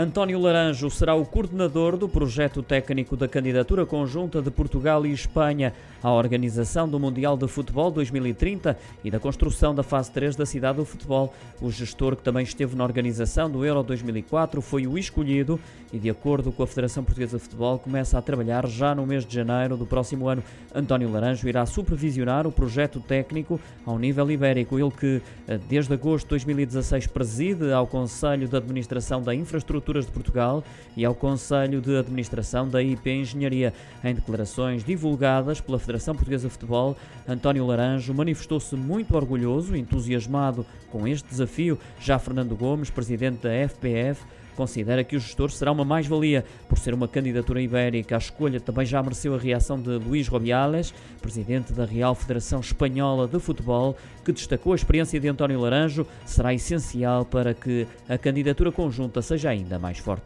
António Laranjo será o coordenador do projeto técnico da candidatura conjunta de Portugal e Espanha à organização do Mundial de Futebol 2030 e da construção da fase 3 da cidade do futebol. O gestor que também esteve na organização do Euro 2004 foi o escolhido e, de acordo com a Federação Portuguesa de Futebol, começa a trabalhar já no mês de janeiro do próximo ano. António Laranjo irá supervisionar o projeto técnico ao nível ibérico, ele que eh, desde agosto de 2016 preside ao Conselho de Administração da Infraestrutura De Portugal e ao Conselho de Administração da IP Engenharia. Em declarações divulgadas pela Federação Portuguesa de Futebol, António Laranjo manifestou-se muito orgulhoso e entusiasmado com este desafio. Já Fernando Gomes, presidente da FPF, considera que o gestor será uma mais-valia por ser uma candidatura ibérica. A escolha também já mereceu a reação de Luís Robiales, presidente da Real Federação Espanhola de Futebol, que destacou a experiência de António Laranjo será essencial para que a candidatura conjunta seja mais forte.